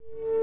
you